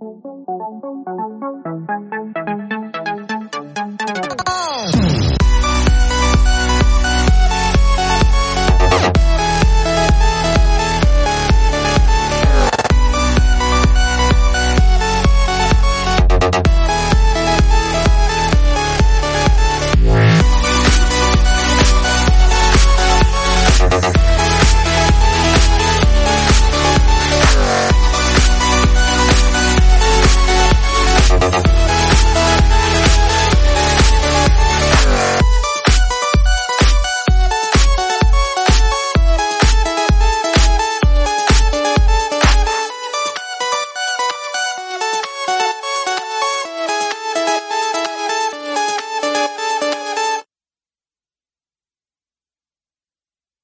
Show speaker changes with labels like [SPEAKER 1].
[SPEAKER 1] Thank you.